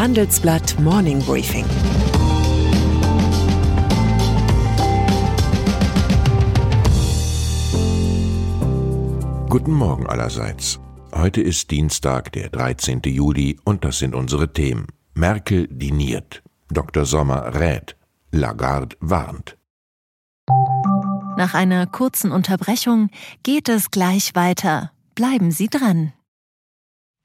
Handelsblatt Morning Briefing. Guten Morgen allerseits. Heute ist Dienstag, der 13. Juli, und das sind unsere Themen. Merkel diniert. Dr. Sommer rät. Lagarde warnt. Nach einer kurzen Unterbrechung geht es gleich weiter. Bleiben Sie dran.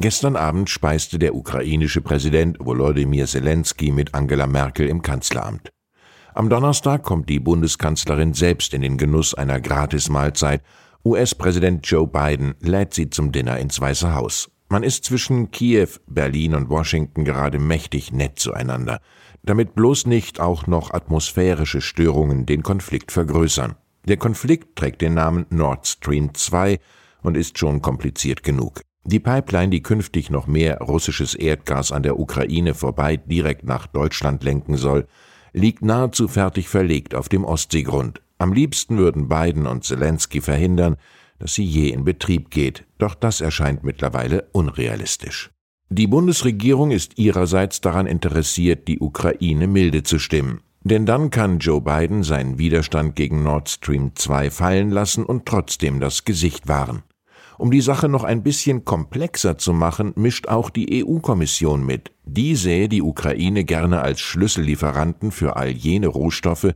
Gestern Abend speiste der ukrainische Präsident Volodymyr Zelensky mit Angela Merkel im Kanzleramt. Am Donnerstag kommt die Bundeskanzlerin selbst in den Genuss einer Gratismahlzeit. US-Präsident Joe Biden lädt sie zum Dinner ins Weiße Haus. Man ist zwischen Kiew, Berlin und Washington gerade mächtig nett zueinander, damit bloß nicht auch noch atmosphärische Störungen den Konflikt vergrößern. Der Konflikt trägt den Namen Nord Stream 2 und ist schon kompliziert genug. Die Pipeline, die künftig noch mehr russisches Erdgas an der Ukraine vorbei direkt nach Deutschland lenken soll, liegt nahezu fertig verlegt auf dem Ostseegrund. Am liebsten würden Biden und Zelensky verhindern, dass sie je in Betrieb geht, doch das erscheint mittlerweile unrealistisch. Die Bundesregierung ist ihrerseits daran interessiert, die Ukraine milde zu stimmen. Denn dann kann Joe Biden seinen Widerstand gegen Nord Stream 2 fallen lassen und trotzdem das Gesicht wahren. Um die Sache noch ein bisschen komplexer zu machen, mischt auch die EU-Kommission mit. Die sähe die Ukraine gerne als Schlüssellieferanten für all jene Rohstoffe,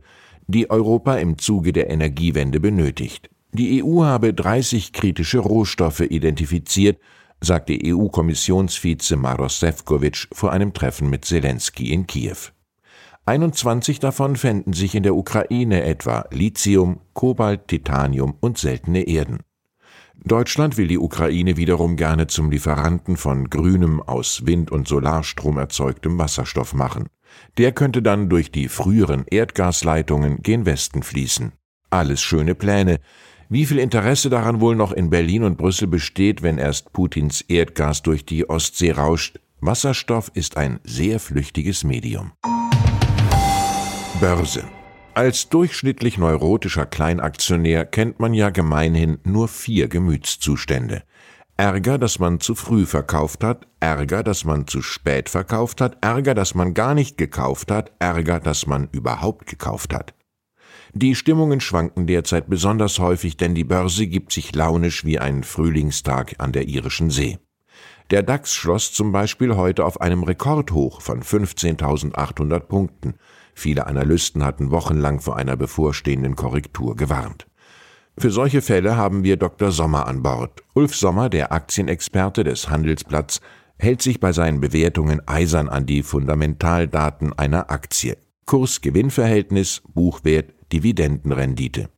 die Europa im Zuge der Energiewende benötigt. Die EU habe 30 kritische Rohstoffe identifiziert, sagte EU-Kommissionsvize Maros Sefcovic vor einem Treffen mit Zelensky in Kiew. 21 davon fänden sich in der Ukraine etwa Lithium, Kobalt, Titanium und seltene Erden. Deutschland will die Ukraine wiederum gerne zum Lieferanten von grünem, aus Wind- und Solarstrom erzeugtem Wasserstoff machen. Der könnte dann durch die früheren Erdgasleitungen gen Westen fließen. Alles schöne Pläne. Wie viel Interesse daran wohl noch in Berlin und Brüssel besteht, wenn erst Putins Erdgas durch die Ostsee rauscht? Wasserstoff ist ein sehr flüchtiges Medium. Börse als durchschnittlich neurotischer Kleinaktionär kennt man ja gemeinhin nur vier Gemütszustände. Ärger, dass man zu früh verkauft hat, Ärger, dass man zu spät verkauft hat, Ärger, dass man gar nicht gekauft hat, Ärger, dass man überhaupt gekauft hat. Die Stimmungen schwanken derzeit besonders häufig, denn die Börse gibt sich launisch wie ein Frühlingstag an der irischen See. Der DAX schloss zum Beispiel heute auf einem Rekordhoch von 15.800 Punkten. Viele Analysten hatten wochenlang vor einer bevorstehenden Korrektur gewarnt. Für solche Fälle haben wir Dr. Sommer an Bord. Ulf Sommer, der Aktienexperte des Handelsblatts, hält sich bei seinen Bewertungen eisern an die Fundamentaldaten einer Aktie. Kurs-Gewinn-Verhältnis, Buchwert, Dividendenrendite.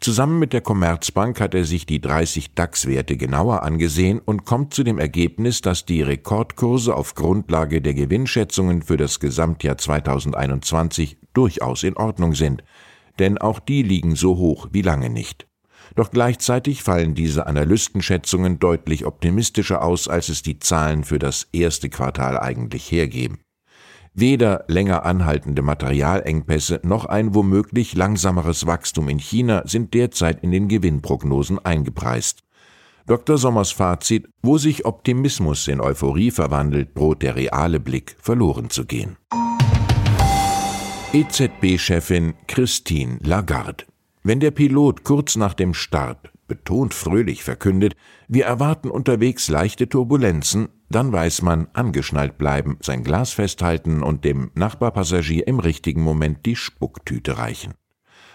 Zusammen mit der Commerzbank hat er sich die 30 DAX-Werte genauer angesehen und kommt zu dem Ergebnis, dass die Rekordkurse auf Grundlage der Gewinnschätzungen für das Gesamtjahr 2021 durchaus in Ordnung sind, denn auch die liegen so hoch wie lange nicht. Doch gleichzeitig fallen diese Analystenschätzungen deutlich optimistischer aus, als es die Zahlen für das erste Quartal eigentlich hergeben. Weder länger anhaltende Materialengpässe noch ein womöglich langsameres Wachstum in China sind derzeit in den Gewinnprognosen eingepreist. Dr. Sommers Fazit, wo sich Optimismus in Euphorie verwandelt, droht der reale Blick verloren zu gehen. EZB-Chefin Christine Lagarde. Wenn der Pilot kurz nach dem Start betont fröhlich verkündet, wir erwarten unterwegs leichte Turbulenzen, dann weiß man, angeschnallt bleiben, sein Glas festhalten und dem Nachbarpassagier im richtigen Moment die Spucktüte reichen.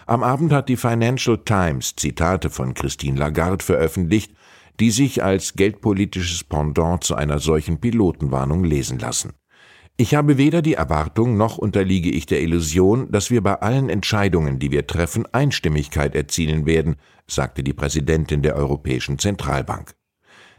Am Abend hat die Financial Times Zitate von Christine Lagarde veröffentlicht, die sich als geldpolitisches Pendant zu einer solchen Pilotenwarnung lesen lassen. Ich habe weder die Erwartung noch unterliege ich der Illusion, dass wir bei allen Entscheidungen, die wir treffen, Einstimmigkeit erzielen werden, sagte die Präsidentin der Europäischen Zentralbank.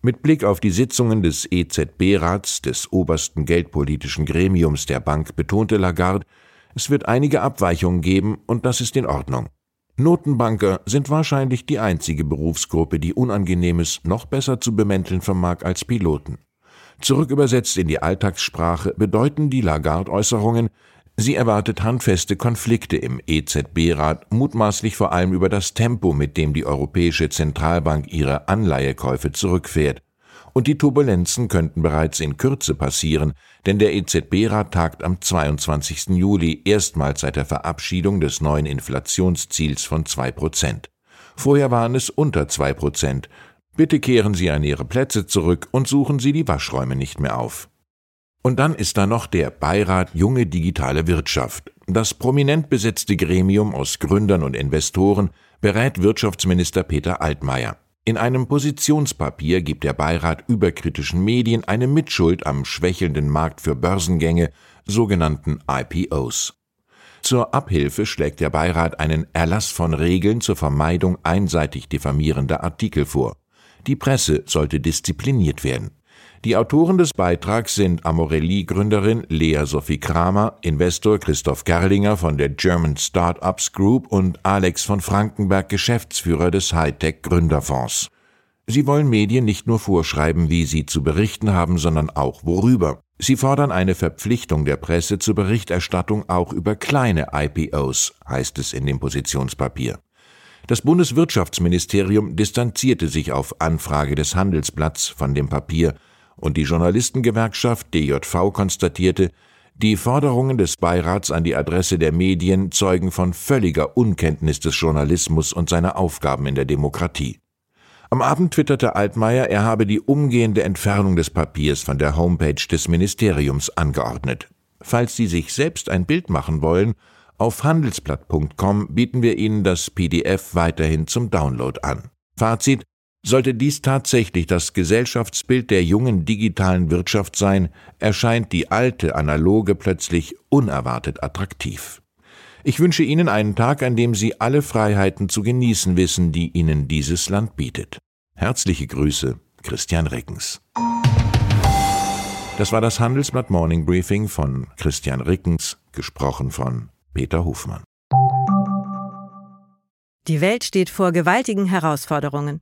Mit Blick auf die Sitzungen des EZB-Rats, des obersten geldpolitischen Gremiums der Bank, betonte Lagarde, Es wird einige Abweichungen geben, und das ist in Ordnung. Notenbanker sind wahrscheinlich die einzige Berufsgruppe, die Unangenehmes noch besser zu bemänteln vermag als Piloten. Zurückübersetzt in die Alltagssprache bedeuten die Lagarde-Äußerungen, sie erwartet handfeste Konflikte im EZB-Rat, mutmaßlich vor allem über das Tempo, mit dem die Europäische Zentralbank ihre Anleihekäufe zurückfährt. Und die Turbulenzen könnten bereits in Kürze passieren, denn der EZB-Rat tagt am 22. Juli erstmals seit der Verabschiedung des neuen Inflationsziels von zwei Prozent. Vorher waren es unter zwei Prozent. Bitte kehren Sie an Ihre Plätze zurück und suchen Sie die Waschräume nicht mehr auf. Und dann ist da noch der Beirat Junge Digitale Wirtschaft. Das prominent besetzte Gremium aus Gründern und Investoren berät Wirtschaftsminister Peter Altmaier. In einem Positionspapier gibt der Beirat überkritischen Medien eine Mitschuld am schwächelnden Markt für Börsengänge, sogenannten IPOs. Zur Abhilfe schlägt der Beirat einen Erlass von Regeln zur Vermeidung einseitig diffamierender Artikel vor. Die Presse sollte diszipliniert werden. Die Autoren des Beitrags sind Amorelli-Gründerin Lea Sophie Kramer, Investor Christoph Gerlinger von der German Startups Group und Alex von Frankenberg, Geschäftsführer des Hightech Gründerfonds. Sie wollen Medien nicht nur vorschreiben, wie sie zu berichten haben, sondern auch worüber. Sie fordern eine Verpflichtung der Presse zur Berichterstattung auch über kleine IPOs, heißt es in dem Positionspapier. Das Bundeswirtschaftsministerium distanzierte sich auf Anfrage des Handelsblatts von dem Papier und die Journalistengewerkschaft DJV konstatierte, die Forderungen des Beirats an die Adresse der Medien zeugen von völliger Unkenntnis des Journalismus und seiner Aufgaben in der Demokratie. Am Abend twitterte Altmaier, er habe die umgehende Entfernung des Papiers von der Homepage des Ministeriums angeordnet. Falls Sie sich selbst ein Bild machen wollen, auf handelsblatt.com bieten wir Ihnen das PDF weiterhin zum Download an. Fazit sollte dies tatsächlich das Gesellschaftsbild der jungen digitalen Wirtschaft sein, erscheint die alte analoge plötzlich unerwartet attraktiv. Ich wünsche Ihnen einen Tag, an dem Sie alle Freiheiten zu genießen wissen, die Ihnen dieses Land bietet. Herzliche Grüße, Christian Rickens. Das war das Handelsblatt Morning Briefing von Christian Rickens, gesprochen von Peter Hofmann. Die Welt steht vor gewaltigen Herausforderungen.